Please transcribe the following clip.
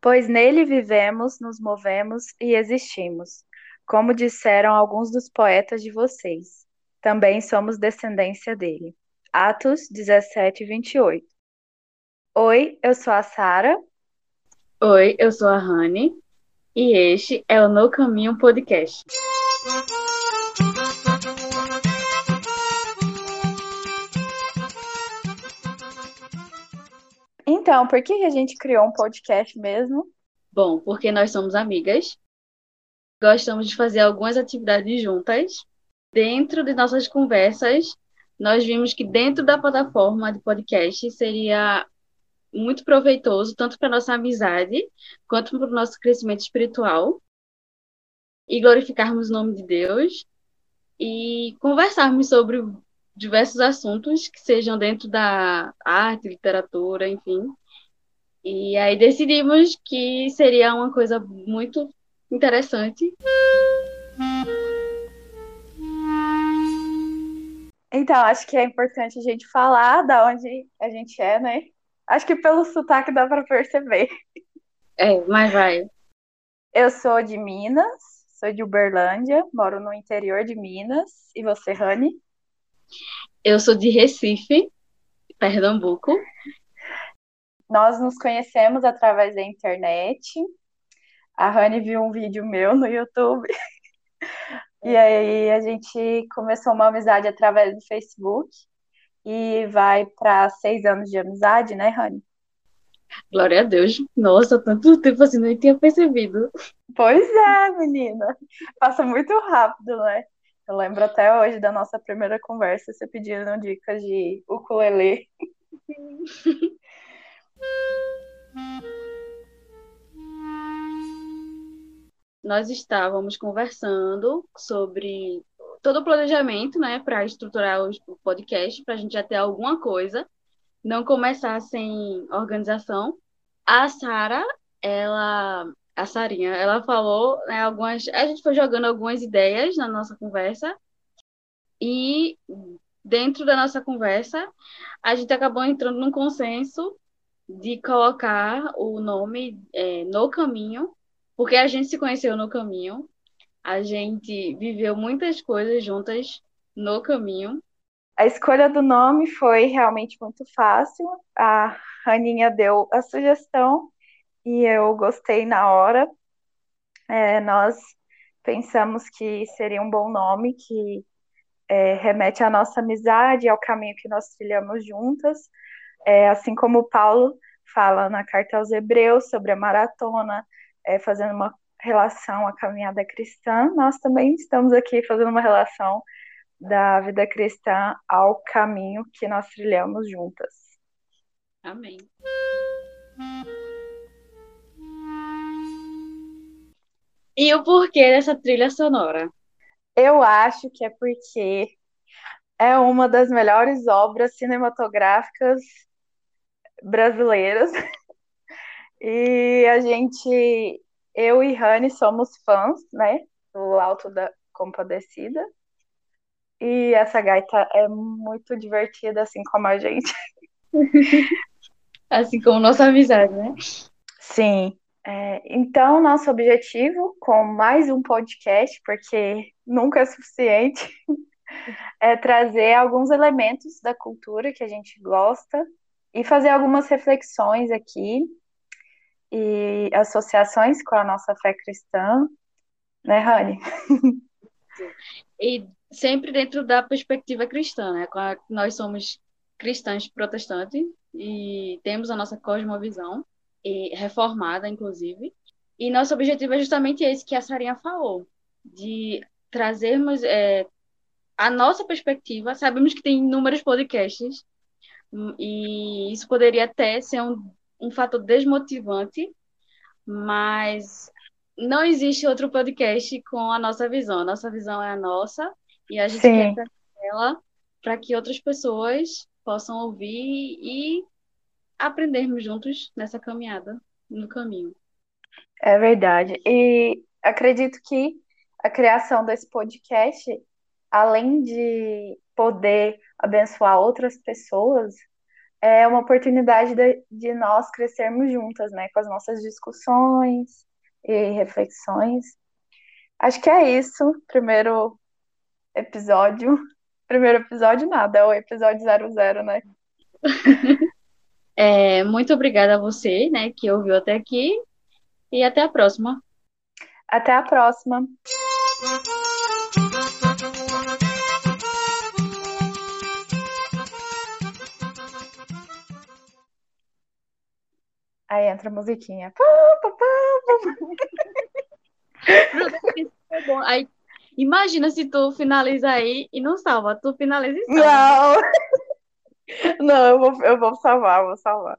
pois nele vivemos, nos movemos e existimos, como disseram alguns dos poetas de vocês. Também somos descendência dele. Atos 17, 28. Oi, eu sou a Sara. Oi, eu sou a Rani. E este é o No Caminho Podcast. Então, por que a gente criou um podcast mesmo? Bom, porque nós somos amigas, gostamos de fazer algumas atividades juntas. Dentro de nossas conversas, nós vimos que dentro da plataforma de podcast seria muito proveitoso, tanto para nossa amizade, quanto para o nosso crescimento espiritual, e glorificarmos o nome de Deus, e conversarmos sobre diversos assuntos que sejam dentro da arte, literatura, enfim. E aí decidimos que seria uma coisa muito interessante. Então, acho que é importante a gente falar da onde a gente é, né? Acho que pelo sotaque dá para perceber. É, mas vai. Eu sou de Minas, sou de Uberlândia, moro no interior de Minas. E você, Rani? Eu sou de Recife, Pernambuco. Nós nos conhecemos através da internet. A Rani viu um vídeo meu no YouTube. E aí a gente começou uma amizade através do Facebook. E vai para seis anos de amizade, né, Rani? Glória a Deus. Nossa, tanto tempo assim, nem tinha percebido. Pois é, menina. Passa muito rápido, né? Eu lembro até hoje da nossa primeira conversa, você pedindo dicas de ukulele. Nós estávamos conversando sobre todo o planejamento, né, para estruturar o podcast, para a gente já ter alguma coisa, não começar sem organização. A Sara, ela a Sarinha, ela falou né, algumas. A gente foi jogando algumas ideias na nossa conversa e dentro da nossa conversa a gente acabou entrando num consenso de colocar o nome é, no caminho, porque a gente se conheceu no caminho, a gente viveu muitas coisas juntas no caminho. A escolha do nome foi realmente muito fácil. A Aninha deu a sugestão e eu gostei na hora. É, nós pensamos que seria um bom nome, que é, remete à nossa amizade, ao caminho que nós trilhamos juntas, é, assim como o Paulo fala na carta aos Hebreus sobre a maratona, é, fazendo uma relação à caminhada cristã, nós também estamos aqui fazendo uma relação da vida cristã ao caminho que nós trilhamos juntas. Amém. E o porquê dessa trilha sonora? Eu acho que é porque é uma das melhores obras cinematográficas brasileiras. E a gente, eu e Rani somos fãs, né, do Alto da Compadecida. E essa gaita é muito divertida, assim como a gente. assim como nossa amizade, né? Sim. É, então, nosso objetivo com mais um podcast, porque nunca é suficiente, é trazer alguns elementos da cultura que a gente gosta e fazer algumas reflexões aqui e associações com a nossa fé cristã, né, Rani? E sempre dentro da perspectiva cristã, né? Nós somos cristãos protestantes e temos a nossa cosmovisão reformada, inclusive. E nosso objetivo é justamente esse que a Sarinha falou, de trazermos é, a nossa perspectiva. Sabemos que tem inúmeros podcasts hum, e isso poderia até ser um, um fator desmotivante, mas não existe outro podcast com a nossa visão. A nossa visão é a nossa e a gente Sim. quer ela para que outras pessoas possam ouvir e aprendermos juntos nessa caminhada, no caminho. É verdade. E acredito que a criação desse podcast, além de poder abençoar outras pessoas, é uma oportunidade de, de nós crescermos juntas, né? Com as nossas discussões e reflexões. Acho que é isso. Primeiro episódio. Primeiro episódio, nada, é o episódio 00, né? É, muito obrigada a você, né, que ouviu até aqui. E até a próxima. Até a próxima. Aí entra a musiquinha. Aí, imagina se tu finaliza aí e não salva. Tu finaliza e salva. Não! Não, eu vou, eu vou salvar, vou salvar.